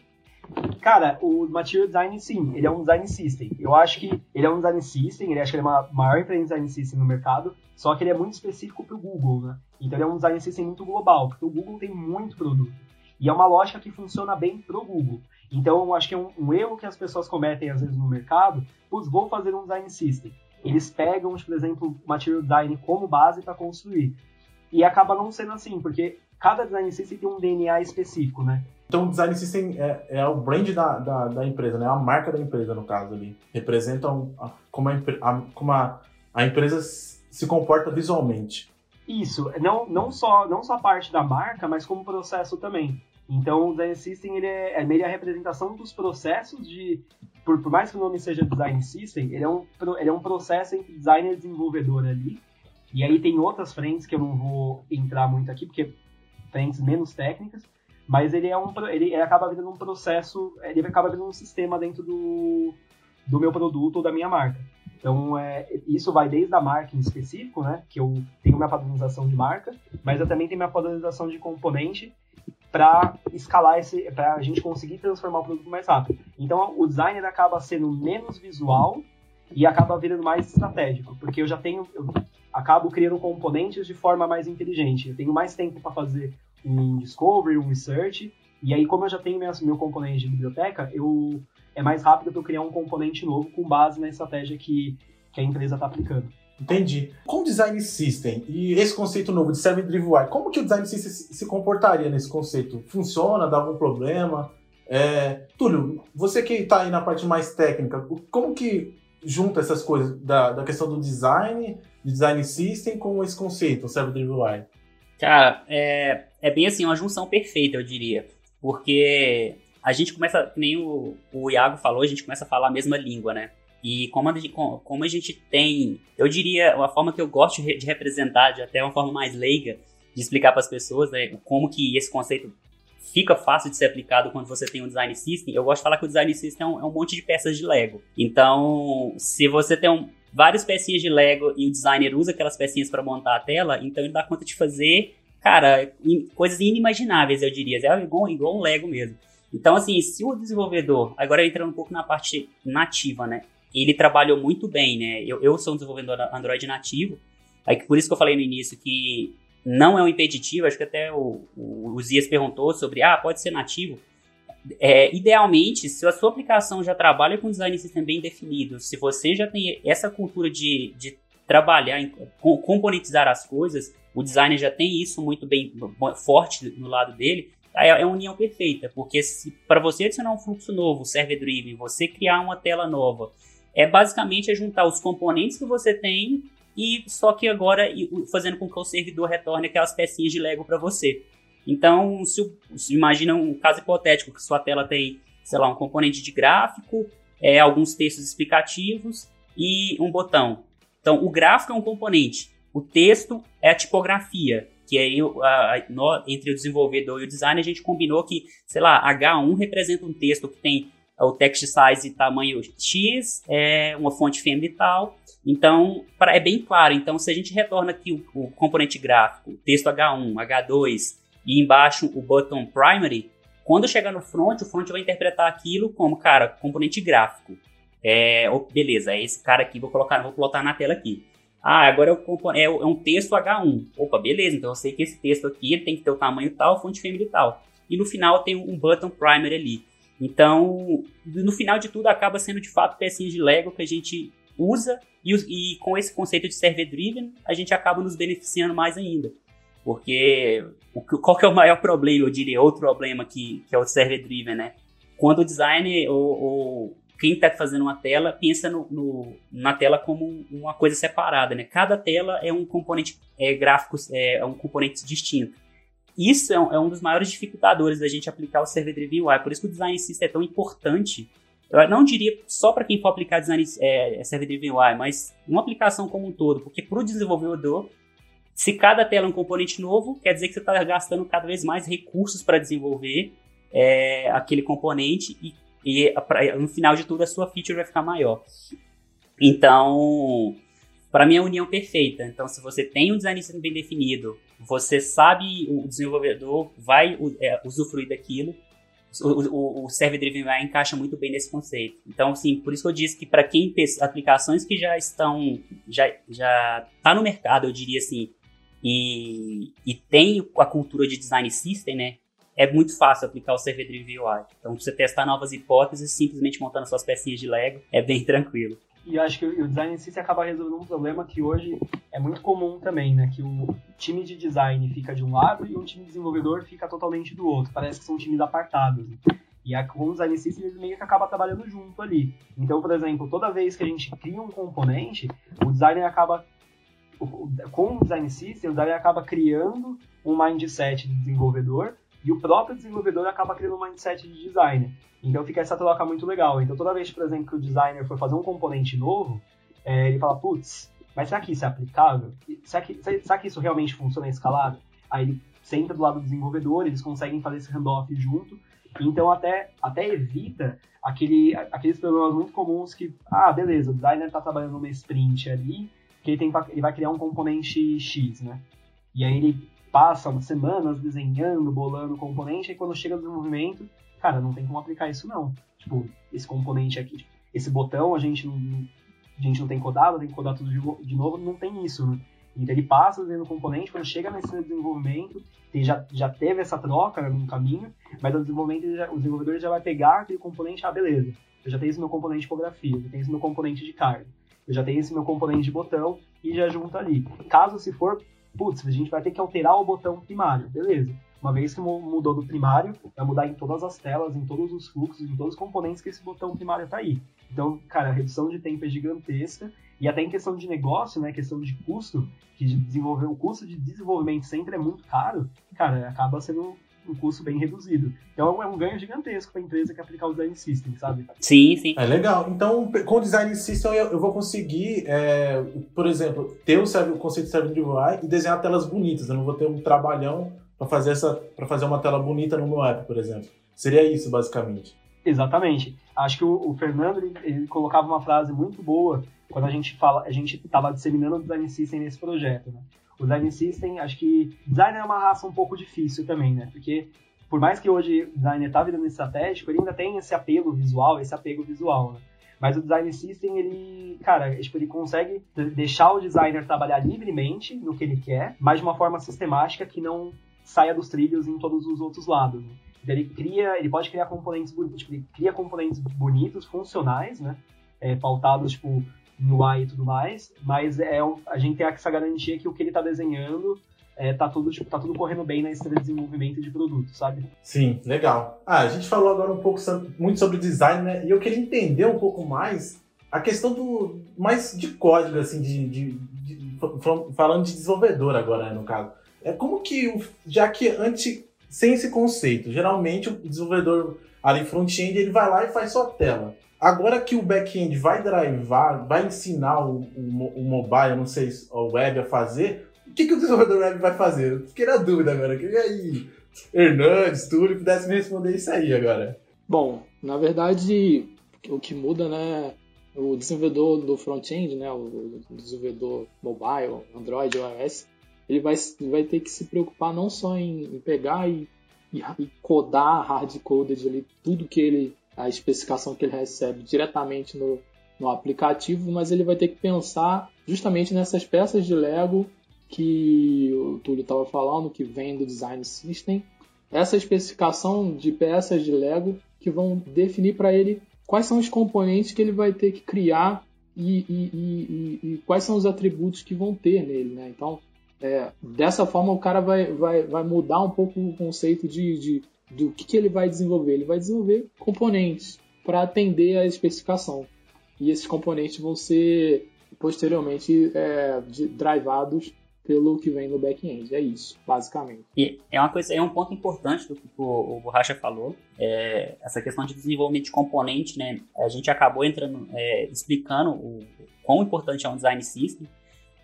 S4: Cara, o Material Design, sim, ele é um design system. Eu acho que ele é um design system, ele acho que ele é uma maior empresa de design system no mercado, só que ele é muito específico para o Google, né? Então ele é um design system muito global, porque o Google tem muito produto. E é uma lógica que funciona bem para o Google. Então eu acho que é um, um, erro que as pessoas cometem às vezes no mercado, putz, vou fazer um design system. Eles pegam, por exemplo, o Material Design como base para construir. E acaba não sendo assim, porque cada design system tem um DNA específico, né?
S1: Então, o design system é, é o brand da, da, da, empresa, né? A marca da empresa, no caso ali. Representam como, a, a, como a, a empresa se comporta visualmente.
S4: Isso, não, não, só, não só a parte da marca, mas como processo também. Então, o Design System ele é, é meio a representação dos processos de. Por, por, mais que o nome seja Design System, ele é um, ele é um processo entre designer e desenvolvedor ali. E aí tem outras frentes que eu não vou entrar muito aqui, porque frentes menos técnicas, mas ele é um ele, ele acaba virando um processo, ele acaba virando um sistema dentro do, do meu produto ou da minha marca. Então, é, isso vai desde a marca em específico, né, que eu tenho minha padronização de marca, mas eu também tenho minha padronização de componente para escalar esse, para a gente conseguir transformar o produto mais rápido. Então, o designer acaba sendo menos visual e acaba virando mais estratégico, porque eu já tenho, eu acabo criando componentes de forma mais inteligente. Eu tenho mais tempo para fazer um discovery, um research, e aí como eu já tenho minha, meu componente de biblioteca, eu é mais rápido para eu criar um componente novo com base na estratégia que, que a empresa está aplicando.
S1: Entendi. Com o design system e esse conceito novo de server driven UI, como que o design system se comportaria nesse conceito? Funciona? Dá algum problema? É, Túlio, você que está aí na parte mais técnica, como que junta essas coisas da, da questão do design, design system com esse conceito, o Server Driven UI?
S3: Cara, é, é bem assim, uma junção perfeita, eu diria. Porque a gente começa, nem o, o Iago falou, a gente começa a falar a mesma língua, né? E como a, gente, como a gente tem, eu diria, uma forma que eu gosto de representar, de até uma forma mais leiga, de explicar para as pessoas, né, como que esse conceito fica fácil de ser aplicado quando você tem um design system. Eu gosto de falar que o design system é um, é um monte de peças de Lego. Então, se você tem um, várias pecinhas de Lego e o designer usa aquelas pecinhas para montar a tela, então ele dá conta de fazer, cara, in, coisas inimagináveis, eu diria. É igual, igual um Lego mesmo. Então, assim, se o desenvolvedor, agora entrando um pouco na parte nativa, né? Ele trabalhou muito bem, né? Eu, eu sou um desenvolvedor Android nativo, aí por isso que eu falei no início que não é um impeditivo, acho que até o, o, o Zias perguntou sobre, ah, pode ser nativo. É, idealmente, se a sua aplicação já trabalha com design system bem definido, se você já tem essa cultura de, de trabalhar, em, componentizar as coisas, o designer já tem isso muito bem forte no lado dele, é, é a união perfeita, porque para você adicionar um fluxo novo, server driven, você criar uma tela nova, é basicamente é juntar os componentes que você tem e só que agora fazendo com que o servidor retorne aquelas pecinhas de Lego para você. Então, se, se, imagina um caso hipotético que sua tela tem, sei lá, um componente de gráfico, é, alguns textos explicativos e um botão. Então, o gráfico é um componente, o texto é a tipografia, que aí a, a, entre o desenvolvedor e o designer a gente combinou que, sei lá, H1 representa um texto que tem o text size tamanho X, é uma fonte family tal. Então, pra, é bem claro. Então, se a gente retorna aqui o, o, componente gráfico, texto H1, H2 e embaixo o button primary, quando chegar no front, o front vai interpretar aquilo como, cara, componente gráfico. É, beleza, é esse cara aqui, vou colocar, vou plotar na tela aqui. Ah, agora é, é, é, um texto H1. Opa, beleza, então eu sei que esse texto aqui ele tem que ter o tamanho tal, fonte family tal. E no final tem um button primary ali. Então, no final de tudo, acaba sendo de fato pecinhas de Lego que a gente usa e, e com esse conceito de server driven, a gente acaba nos beneficiando mais ainda. Porque o, qual que é o maior problema, eu diria, outro problema que, que é o server driven, né? Quando o designer ou, ou quem está fazendo uma tela pensa no, no, na tela como uma coisa separada, né? Cada tela é um componente é, gráfico, é, é um componente distinto. Isso é um, é um, dos maiores dificultadores da gente aplicar o Server Driven UI. Por isso que o Design System é tão importante. Eu não diria só para quem for aplicar Design é, é Server Driven UI, mas uma aplicação como um todo. Porque para o desenvolvedor, se cada tela é um componente novo, quer dizer que você está gastando cada vez mais recursos para desenvolver é, aquele componente e, e no final de tudo a sua feature vai ficar maior. Então, para mim é a união perfeita. Então, se você tem um design bem definido, você sabe, o desenvolvedor vai é, usufruir daquilo, o, o, o Server Driven vai encaixa muito bem nesse conceito. Então, assim, por isso que eu disse que para quem tem aplicações que já estão, já, já tá no mercado, eu diria assim, e, e tem a cultura de design system, né? É muito fácil aplicar o Server Driven UI. Então, você testar novas hipóteses, simplesmente montando suas pecinhas de Lego, é bem tranquilo.
S4: E acho que o design em si acaba resolvendo um problema que hoje é muito comum também, né? Que o time de design fica de um lado e o time de desenvolvedor fica totalmente do outro. Parece que são times apartados. E a, com o design system eles meio que acaba trabalhando junto ali. Então, por exemplo, toda vez que a gente cria um componente, o designer acaba com o design system, o designer acaba criando um mindset de desenvolvedor e o próprio desenvolvedor acaba criando um mindset de designer. Então fica essa troca muito legal. Então toda vez, por exemplo, que o designer for fazer um componente novo, é, ele fala, putz, mas será que isso é aplicável? Será que, será que isso realmente funciona escalado? Aí ele senta do lado do desenvolvedor, eles conseguem fazer esse handoff junto. Então até, até evita aquele, aqueles problemas muito comuns que, ah, beleza, o designer está trabalhando numa sprint ali, que ele, tem, ele vai criar um componente X, né? E aí ele passa semanas desenhando, bolando componente, e quando chega no desenvolvimento, cara, não tem como aplicar isso não. Tipo, esse componente aqui, tipo, esse botão a gente não, a gente não tem codado, tem que codar tudo de, novo, não tem isso, né? Então ele passa desenhando o componente, quando chega nesse desenvolvimento, ele já, já teve essa troca né, no caminho, mas o desenvolvimento já, o desenvolvedor já vai pegar aquele componente, ah, beleza, eu já tenho esse meu componente de tipografia, eu já tenho esse meu componente de carga, eu já tenho esse meu componente de botão e já junta ali. Caso se for putz, a gente vai ter que alterar o botão primário, beleza. Uma vez que mudou do primário, vai mudar em todas as telas, em todos os fluxos, em todos os componentes que esse botão primário está aí. Então, cara, a redução de tempo é gigantesca. E até em questão de negócio, né, questão de custo, que de desenvolver o custo de desenvolvimento sempre é muito caro, cara, acaba sendo um custo bem reduzido. Então é um ganho gigantesco para a empresa que aplicar o design system, sabe?
S3: Sim, sim.
S1: É legal. Então, com o design system eu, eu vou conseguir, é, por exemplo, ter o, serve, o conceito de server UI e desenhar telas bonitas. Eu não vou ter um trabalhão para fazer essa, para fazer uma tela bonita no meu app, por exemplo. Seria isso basicamente.
S4: Exatamente. Acho que o, o Fernando ele, ele, colocava uma frase muito boa quando a gente fala, a gente estava disseminando o design system nesse projeto, né? O design system, acho que design é uma raça um pouco difícil também, né? Porque por mais que hoje o designer tá virando estratégico, ele ainda tem esse apelo visual, esse apego visual, né? Mas o design system, ele, cara, tipo, ele consegue deixar o designer trabalhar livremente no que ele quer, mas de uma forma sistemática que não saia dos trilhos em todos os outros lados. Né? Então, ele cria, ele pode criar componentes bonitos, tipo, ele cria componentes bonitos, funcionais, né? É, pautados, tipo, UI e tudo mais, mas é, a gente tem essa garantia que o que ele está desenhando é, tá, tudo, tipo, tá tudo correndo bem na esteira de desenvolvimento de produto, sabe?
S1: Sim, legal. Ah, a gente falou agora um pouco muito sobre design, né? E eu queria entender um pouco mais a questão do mais de código, assim, de, de, de falando de desenvolvedor agora, né, no caso. É como que, já que antes, sem esse conceito, geralmente o desenvolvedor ali front-end, ele vai lá e faz sua tela. Agora que o back-end vai drivar, vai ensinar o, o, o mobile, não sei, o web a fazer, o que, que o desenvolvedor web vai fazer? Eu fiquei na dúvida agora. Queria aí, Hernandes, Túlio, pudesse me responder isso aí agora.
S2: Bom, na verdade, o que muda, né? O desenvolvedor do front-end, né? O desenvolvedor mobile, Android, iOS, ele vai, vai ter que se preocupar não só em, em pegar e, e, e codar hard-coded ali tudo que ele a especificação que ele recebe diretamente no, no aplicativo, mas ele vai ter que pensar justamente nessas peças de Lego que o Túlio estava falando, que vem do Design System. Essa especificação de peças de Lego que vão definir para ele quais são os componentes que ele vai ter que criar e, e, e, e quais são os atributos que vão ter nele. Né? Então, é, dessa forma, o cara vai, vai, vai mudar um pouco o conceito de, de do que, que ele vai desenvolver. Ele vai desenvolver componentes para atender a especificação. E esses componentes vão ser posteriormente é, drivados pelo que vem no back-end. É isso, basicamente.
S3: E é uma coisa, é um ponto importante do que o, o Borracha falou, é, essa questão de desenvolvimento de componente, né? A gente acabou entrando, é, explicando o quão importante é um design system,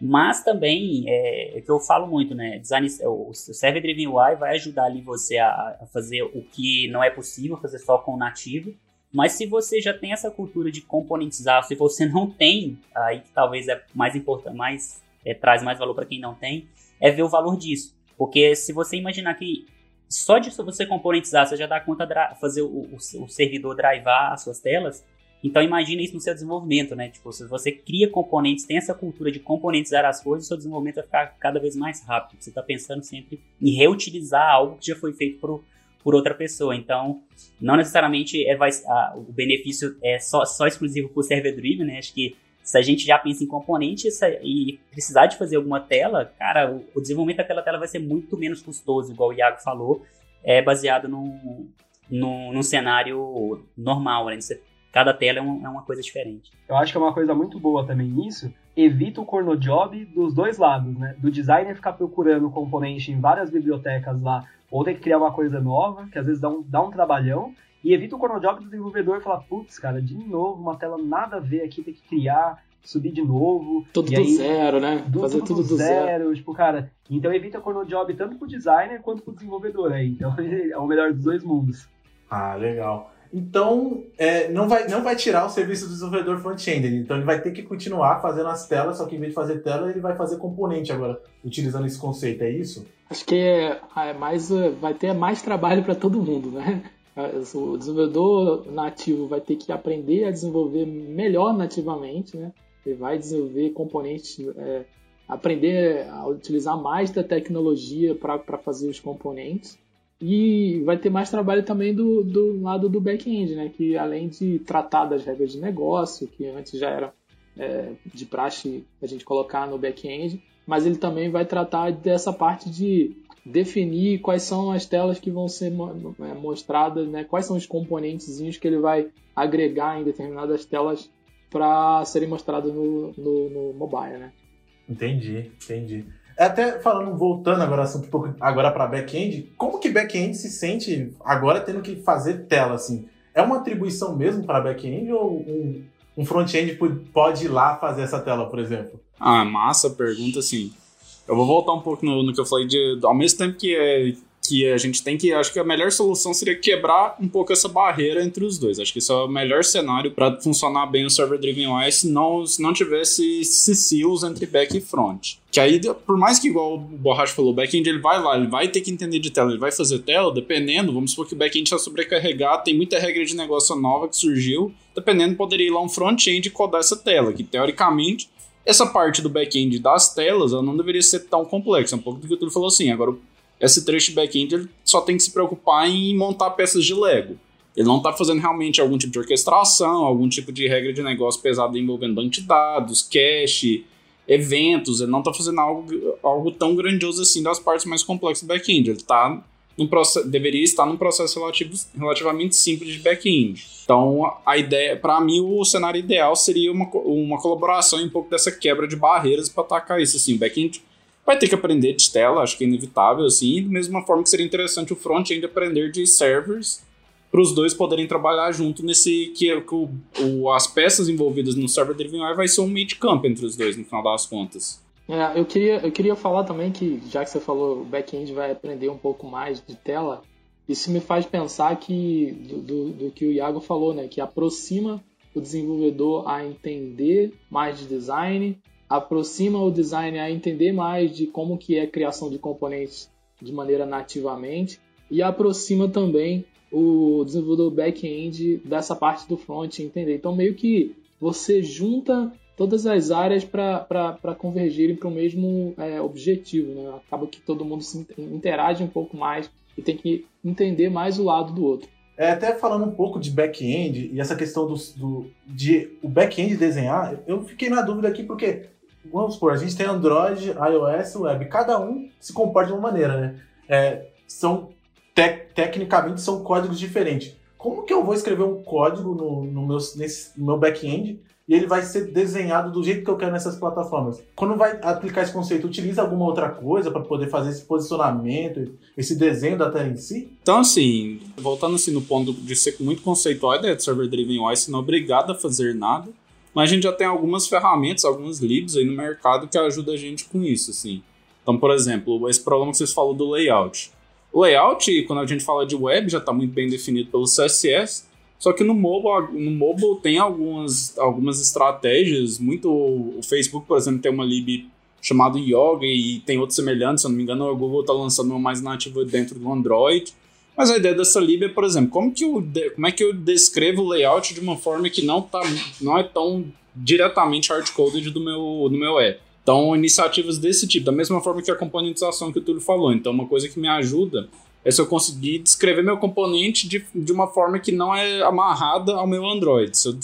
S3: mas também, é, é que eu falo muito, né? Design, o Server Driven UI vai ajudar ali você a, a, fazer o que não é possível fazer só com o nativo. Mas se você já tem essa cultura de componentizar, se você não tem, aí que talvez é mais importante, mais é, traz mais valor para quem não tem, é ver o valor disso. Porque se você imaginar que só de você componentizar, você já dá conta de fazer o, o, o servidor drivar as suas telas, então imagine isso no seu desenvolvimento, né? Tipo, se você cria componentes, tem essa cultura de componentizar as coisas, o seu desenvolvimento vai ficar cada vez mais rápido. Você está pensando sempre em reutilizar algo que já foi feito por, por outra pessoa. Então, não necessariamente é, vai, a, o benefício é só, só exclusivo para o server driven, né? Acho que se a gente já pensa em componentes e precisar de fazer alguma tela, cara, o, o desenvolvimento daquela tela vai ser muito menos custoso, igual o Iago falou, é baseado num, num, num cenário normal, né? Você cada tela é, um, é, uma coisa diferente.
S4: Eu acho que é uma coisa muito boa também nisso, evita o corno job dos dois lados, né? Do designer ficar procurando componente em várias bibliotecas lá, ou ter que criar uma coisa nova, que às vezes dá um, dá um trabalhão, e evita o corno job do desenvolvedor falar, putz, cara, de novo, uma tela nada a ver aqui, tem que criar, subir de novo.
S2: Tudo
S4: do
S2: aí, zero, né?
S4: Do, Fazer tudo, tudo do zero, zero. Tipo, cara, então evita o corno job tanto pro designer quanto pro desenvolvedor aí. Então é o melhor dos dois mundos.
S1: Ah, legal. Então, é, não, vai, não vai tirar o serviço do desenvolvedor front-end. Então, ele vai ter que continuar fazendo as telas, só que em vez de fazer tela, ele vai fazer componente agora, utilizando esse conceito, é isso?
S2: Acho que é, é mais, vai ter mais trabalho para todo mundo, né? O desenvolvedor nativo vai ter que aprender a desenvolver melhor nativamente, né? Ele vai desenvolver componentes, é, aprender a utilizar mais da tecnologia para fazer os componentes. E vai ter mais trabalho também do, do lado do back-end, né? Que além de tratar das regras de negócio, que antes já era é, de praxe a gente colocar no back-end, mas ele também vai tratar dessa parte de definir quais são as telas que vão ser é, mostradas, né? quais são os componentezinhos que ele vai agregar em determinadas telas para serem mostrados no, no, no, mobile, né?
S1: Entendi, entendi. É até falando, voltando agora um pouco agora para back-end, como que back-end se sente agora tendo que fazer tela assim? É uma atribuição mesmo para back-end ou um, um front-end pode ir lá fazer essa tela, por exemplo?
S5: Ah, massa pergunta, assim. Eu vou voltar um pouco no, no que eu falei de. Ao mesmo tempo que, é, que a gente tem que. Acho que a melhor solução seria quebrar um pouco essa barreira entre os dois. Acho que esse é o melhor cenário para funcionar bem o Server Driven UI se não, se não tivesse silos entre back e front. Que aí, por mais que, igual o Borracha falou, o back-end ele vai lá, ele vai ter que entender de tela, ele vai fazer tela, dependendo, vamos supor que o back-end está sobrecarregado, tem muita regra de negócio nova que surgiu, dependendo, poderia ir lá um front-end e codar essa tela, que teoricamente essa parte do back-end das telas ela não deveria ser tão complexa. Um pouco do que o Túlio falou assim. Agora, esse trecho back-end só tem que se preocupar em montar peças de Lego. Ele não está fazendo realmente algum tipo de orquestração, algum tipo de regra de negócio pesado envolvendo banco de dados, cache, eventos. Ele não está fazendo algo, algo tão grandioso assim das partes mais complexas do back-end. Ele está deveria estar num processo relativo, relativamente simples de back-end. Então, a ideia, para mim, o cenário ideal seria uma, uma colaboração e um pouco dessa quebra de barreiras para atacar isso. Assim, o back-end vai ter que aprender de tela, acho que é inevitável, assim, da mesma forma que seria interessante o front-end aprender de servers para os dois poderem trabalhar junto nesse que, que o, o, as peças envolvidas no server driven UI vai ser um meet camp entre os dois no final das contas.
S2: É, eu, queria, eu queria falar também que, já que você falou, o back-end vai aprender um pouco mais de tela, isso me faz pensar que do, do, do, que o Iago falou, né? Que aproxima o desenvolvedor a entender mais de design, aproxima o design a entender mais de como que é a criação de componentes de maneira nativamente e aproxima também o desenvolvedor back-end dessa parte do front entender. Então meio que você junta todas as áreas para convergirem para o mesmo é, objetivo. Né? Acaba que todo mundo se interage um pouco mais e tem que entender mais o lado do outro.
S1: É, até falando um pouco de back-end e essa questão do, do de o back-end desenhar, eu fiquei na dúvida aqui porque, vamos supor, a gente tem Android, iOS, web, cada um se comporta de uma maneira, né? É, são te, tecnicamente são códigos diferentes. Como que eu vou escrever um código no, no meu, meu back-end e ele vai ser desenhado do jeito que eu quero nessas plataformas. Quando vai aplicar esse conceito, utiliza alguma outra coisa para poder fazer esse posicionamento, esse desenho da tela em si?
S5: Então, assim, voltando assim no ponto de ser muito conceitual, a ideia de Server Driven UI, você não é obrigado a fazer nada, mas a gente já tem algumas ferramentas, alguns libs aí no mercado que ajudam a gente com isso, assim. Então, por exemplo, esse problema que vocês falam do layout. O layout, quando a gente fala de web, já está muito bem definido pelo CSS, só que no mobile, no mobile tem algumas, algumas estratégias, muito... O Facebook, por exemplo, tem uma lib chamada Yoga e tem outros semelhantes, se eu não me engano, o Google está lançando uma mais nativa dentro do Android. Mas a ideia dessa lib é, por exemplo, como, que eu, como é que eu descrevo o layout de uma forma que não, tá, não é tão diretamente hardcoded do meu, do meu app. Então, iniciativas desse tipo, da mesma forma que a componentização que o Túlio falou. Então, uma coisa que me ajuda é se eu conseguir descrever meu componente de, de uma forma que não é amarrada ao meu Android. Eu,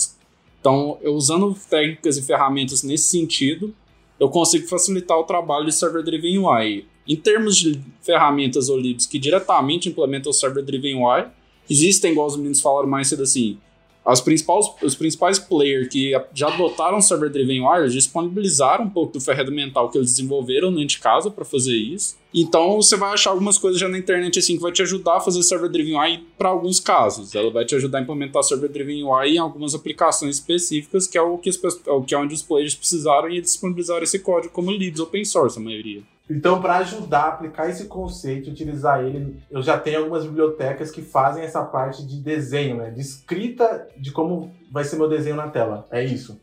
S5: então, eu usando técnicas e ferramentas nesse sentido, eu consigo facilitar o trabalho de Server Driven UI. Em termos de ferramentas ou que diretamente implementam o Server Driven UI, existem, igual os meninos falaram mais cedo assim, as principais, os principais players que já adotaram Server Driven UI disponibilizaram um pouco do ferramental que eles desenvolveram dentro de casa para fazer isso. Então você vai achar algumas coisas já na internet assim que vai te ajudar a fazer Server Driven UI para alguns casos. Ela vai te ajudar a implementar Server Driven UI em algumas aplicações específicas, que é o que, as, que é onde os players precisaram e disponibilizaram esse código como leads open source, a maioria.
S1: Então, para ajudar a aplicar esse conceito, utilizar ele, eu já tenho algumas bibliotecas que fazem essa parte de desenho, né? De escrita de como vai ser meu desenho na tela. É isso.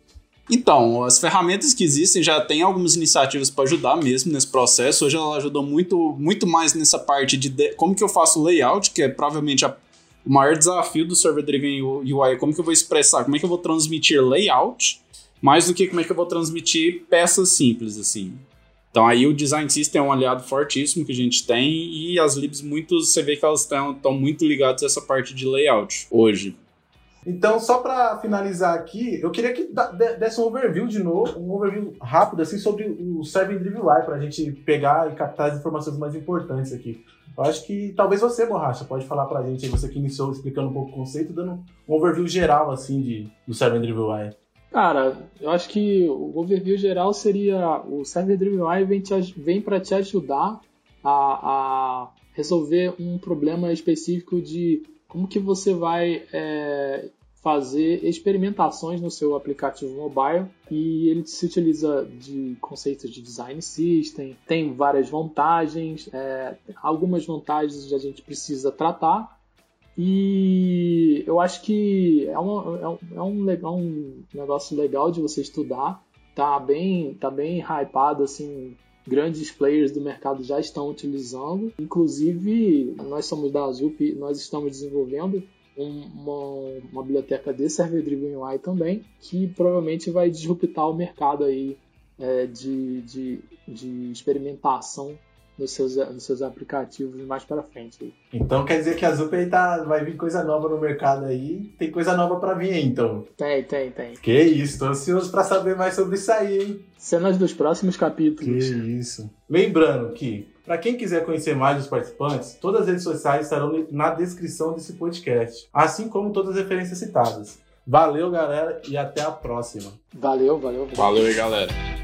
S5: Então, as ferramentas que existem já tem algumas iniciativas para ajudar mesmo nesse processo. Hoje ela ajudou muito, muito mais nessa parte de, de como que eu faço layout, que é provavelmente a, o maior desafio do Server Driven UI, como que eu vou expressar, como é que eu vou transmitir layout, mais do que como é que eu vou transmitir peças simples, assim. Então aí o Design System é um aliado fortíssimo que a gente tem e as libs muito, você vê que elas estão muito ligadas a essa parte de layout hoje.
S1: Então, só para finalizar aqui, eu queria que desse um overview de novo, um overview rápido assim sobre o Server Driven UI para a gente pegar e captar as informações mais importantes aqui. Eu acho que talvez você, Borracha, pode falar para a gente, você que iniciou explicando um pouco o conceito, dando um overview geral assim de, do Server Driven UI.
S2: Cara, eu acho que o overview geral seria o Server Driven UI vem, vem para te ajudar a, a resolver um problema específico de como que você vai é, fazer experimentações no seu aplicativo mobile. E ele se utiliza de conceitos de design system, tem várias vantagens, é, algumas vantagens a gente precisa tratar e eu acho que é, uma, é, um, é, um, é um negócio legal de você estudar, tá bem, tá bem hypado assim grandes players do mercado já estão utilizando. Inclusive, nós somos da Azup, nós estamos desenvolvendo uma, uma biblioteca de Server Driven UI também, que provavelmente vai disruptar o mercado aí é, de, de, de experimentação nos seus, nos seus aplicativos mais para frente.
S1: Então quer dizer que a Zup tá, vai vir coisa nova no mercado aí, tem coisa nova para vir aí, então.
S2: Tem, tem, tem.
S1: Que isso, tô ansioso para saber mais sobre isso aí, hein?
S2: Cenas dos próximos capítulos.
S1: Que isso. Lembrando que, para quem quiser conhecer mais dos participantes, todas as redes sociais estarão na descrição desse podcast, assim como todas as referências citadas. Valeu, galera, e até a próxima.
S2: Valeu, valeu.
S5: Valeu, valeu galera.